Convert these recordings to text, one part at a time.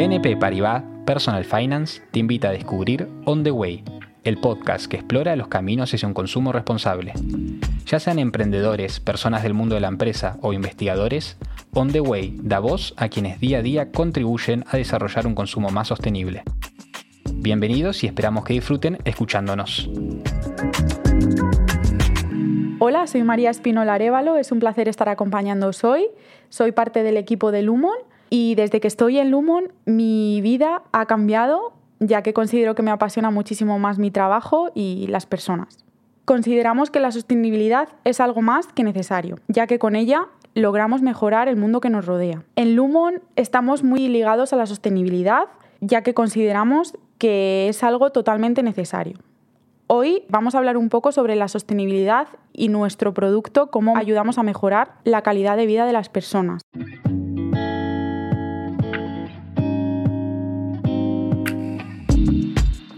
BNP Paribas Personal Finance te invita a descubrir On the Way, el podcast que explora los caminos hacia un consumo responsable. Ya sean emprendedores, personas del mundo de la empresa o investigadores, On the Way da voz a quienes día a día contribuyen a desarrollar un consumo más sostenible. Bienvenidos y esperamos que disfruten escuchándonos. Hola, soy María Espinola Arevalo, es un placer estar acompañándoos hoy. Soy parte del equipo de Lumon y desde que estoy en Lumon mi vida ha cambiado ya que considero que me apasiona muchísimo más mi trabajo y las personas. Consideramos que la sostenibilidad es algo más que necesario, ya que con ella logramos mejorar el mundo que nos rodea. En Lumon estamos muy ligados a la sostenibilidad, ya que consideramos que es algo totalmente necesario. Hoy vamos a hablar un poco sobre la sostenibilidad y nuestro producto, cómo ayudamos a mejorar la calidad de vida de las personas.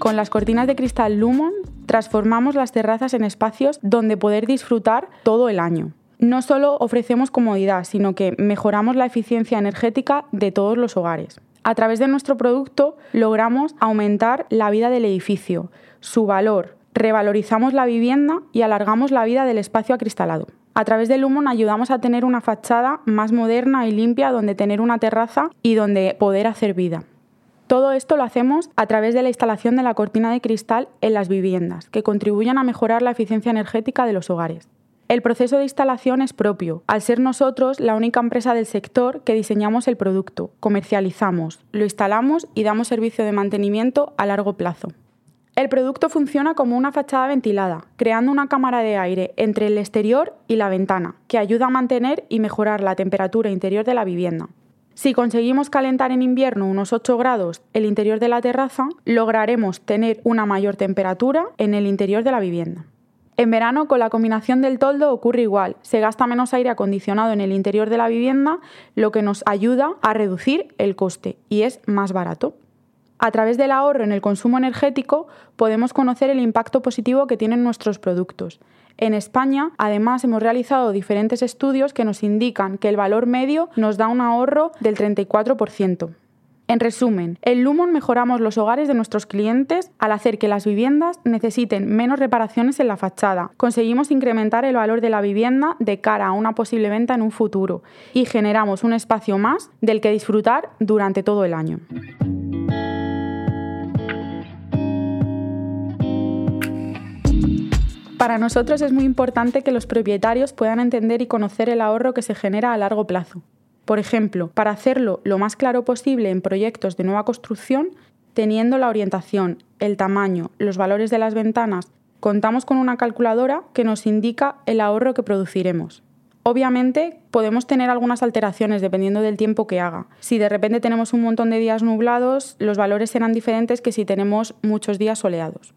Con las cortinas de cristal Lumon transformamos las terrazas en espacios donde poder disfrutar todo el año. No solo ofrecemos comodidad, sino que mejoramos la eficiencia energética de todos los hogares. A través de nuestro producto logramos aumentar la vida del edificio, su valor, revalorizamos la vivienda y alargamos la vida del espacio acristalado. A través de Lumon ayudamos a tener una fachada más moderna y limpia donde tener una terraza y donde poder hacer vida. Todo esto lo hacemos a través de la instalación de la cortina de cristal en las viviendas, que contribuyen a mejorar la eficiencia energética de los hogares. El proceso de instalación es propio, al ser nosotros la única empresa del sector que diseñamos el producto, comercializamos, lo instalamos y damos servicio de mantenimiento a largo plazo. El producto funciona como una fachada ventilada, creando una cámara de aire entre el exterior y la ventana, que ayuda a mantener y mejorar la temperatura interior de la vivienda. Si conseguimos calentar en invierno unos 8 grados el interior de la terraza, lograremos tener una mayor temperatura en el interior de la vivienda. En verano, con la combinación del toldo ocurre igual. Se gasta menos aire acondicionado en el interior de la vivienda, lo que nos ayuda a reducir el coste y es más barato. A través del ahorro en el consumo energético podemos conocer el impacto positivo que tienen nuestros productos. En España, además, hemos realizado diferentes estudios que nos indican que el valor medio nos da un ahorro del 34%. En resumen, en Lumon mejoramos los hogares de nuestros clientes al hacer que las viviendas necesiten menos reparaciones en la fachada. Conseguimos incrementar el valor de la vivienda de cara a una posible venta en un futuro y generamos un espacio más del que disfrutar durante todo el año. Para nosotros es muy importante que los propietarios puedan entender y conocer el ahorro que se genera a largo plazo. Por ejemplo, para hacerlo lo más claro posible en proyectos de nueva construcción, teniendo la orientación, el tamaño, los valores de las ventanas, contamos con una calculadora que nos indica el ahorro que produciremos. Obviamente podemos tener algunas alteraciones dependiendo del tiempo que haga. Si de repente tenemos un montón de días nublados, los valores serán diferentes que si tenemos muchos días soleados.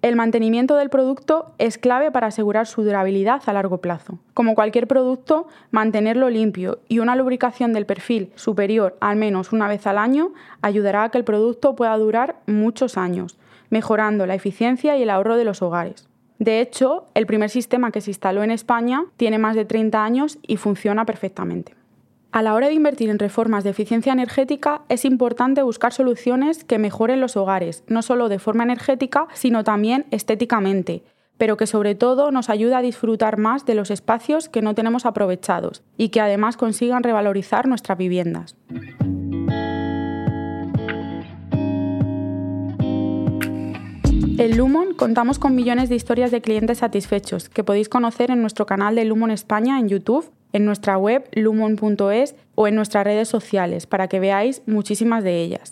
El mantenimiento del producto es clave para asegurar su durabilidad a largo plazo. Como cualquier producto, mantenerlo limpio y una lubricación del perfil superior al menos una vez al año ayudará a que el producto pueda durar muchos años, mejorando la eficiencia y el ahorro de los hogares. De hecho, el primer sistema que se instaló en España tiene más de 30 años y funciona perfectamente. A la hora de invertir en reformas de eficiencia energética es importante buscar soluciones que mejoren los hogares, no solo de forma energética, sino también estéticamente, pero que sobre todo nos ayude a disfrutar más de los espacios que no tenemos aprovechados y que además consigan revalorizar nuestras viviendas. En Lumon contamos con millones de historias de clientes satisfechos que podéis conocer en nuestro canal de Lumon España en YouTube en nuestra web lumon.es o en nuestras redes sociales para que veáis muchísimas de ellas.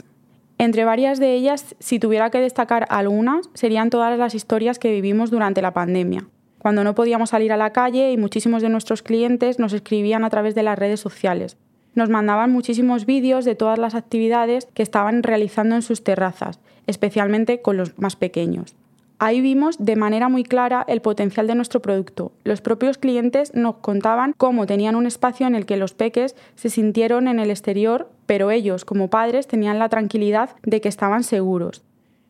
Entre varias de ellas, si tuviera que destacar algunas, serían todas las historias que vivimos durante la pandemia, cuando no podíamos salir a la calle y muchísimos de nuestros clientes nos escribían a través de las redes sociales. Nos mandaban muchísimos vídeos de todas las actividades que estaban realizando en sus terrazas, especialmente con los más pequeños. Ahí vimos de manera muy clara el potencial de nuestro producto. Los propios clientes nos contaban cómo tenían un espacio en el que los peques se sintieron en el exterior, pero ellos, como padres, tenían la tranquilidad de que estaban seguros.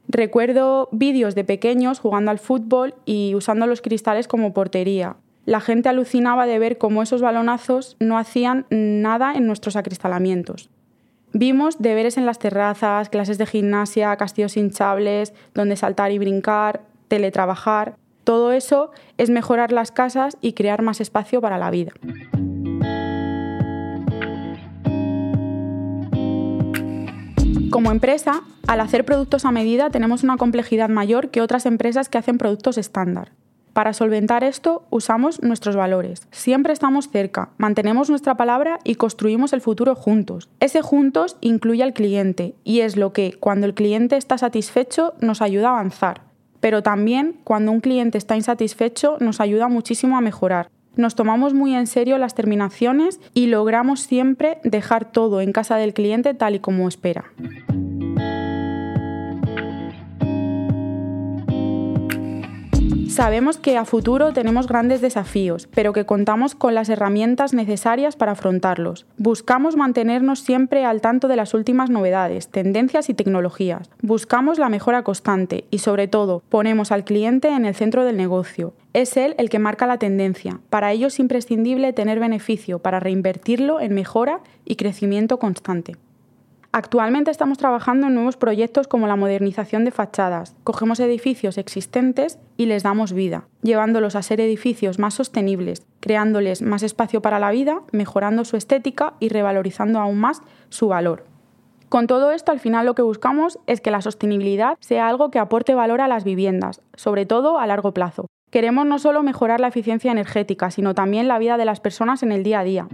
Recuerdo vídeos de pequeños jugando al fútbol y usando los cristales como portería. La gente alucinaba de ver cómo esos balonazos no hacían nada en nuestros acristalamientos. Vimos deberes en las terrazas, clases de gimnasia, castillos hinchables, donde saltar y brincar, teletrabajar. Todo eso es mejorar las casas y crear más espacio para la vida. Como empresa, al hacer productos a medida tenemos una complejidad mayor que otras empresas que hacen productos estándar. Para solventar esto usamos nuestros valores. Siempre estamos cerca, mantenemos nuestra palabra y construimos el futuro juntos. Ese juntos incluye al cliente y es lo que, cuando el cliente está satisfecho, nos ayuda a avanzar. Pero también, cuando un cliente está insatisfecho, nos ayuda muchísimo a mejorar. Nos tomamos muy en serio las terminaciones y logramos siempre dejar todo en casa del cliente tal y como espera. Sabemos que a futuro tenemos grandes desafíos, pero que contamos con las herramientas necesarias para afrontarlos. Buscamos mantenernos siempre al tanto de las últimas novedades, tendencias y tecnologías. Buscamos la mejora constante y sobre todo ponemos al cliente en el centro del negocio. Es él el que marca la tendencia. Para ello es imprescindible tener beneficio para reinvertirlo en mejora y crecimiento constante. Actualmente estamos trabajando en nuevos proyectos como la modernización de fachadas. Cogemos edificios existentes y les damos vida, llevándolos a ser edificios más sostenibles, creándoles más espacio para la vida, mejorando su estética y revalorizando aún más su valor. Con todo esto, al final lo que buscamos es que la sostenibilidad sea algo que aporte valor a las viviendas, sobre todo a largo plazo. Queremos no solo mejorar la eficiencia energética, sino también la vida de las personas en el día a día.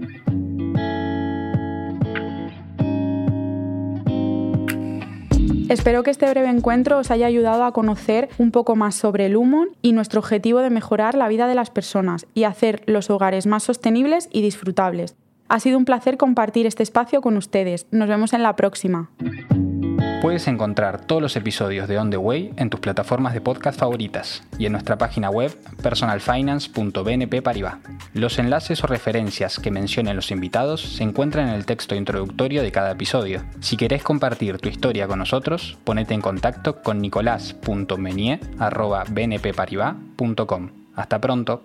Espero que este breve encuentro os haya ayudado a conocer un poco más sobre el Lumon y nuestro objetivo de mejorar la vida de las personas y hacer los hogares más sostenibles y disfrutables. Ha sido un placer compartir este espacio con ustedes. Nos vemos en la próxima. Puedes encontrar todos los episodios de On the Way en tus plataformas de podcast favoritas y en nuestra página web personalfinance.bnp Paribas. Los enlaces o referencias que mencionen los invitados se encuentran en el texto introductorio de cada episodio. Si querés compartir tu historia con nosotros, ponete en contacto con nicolás.menier.bnpparibas.com. Hasta pronto.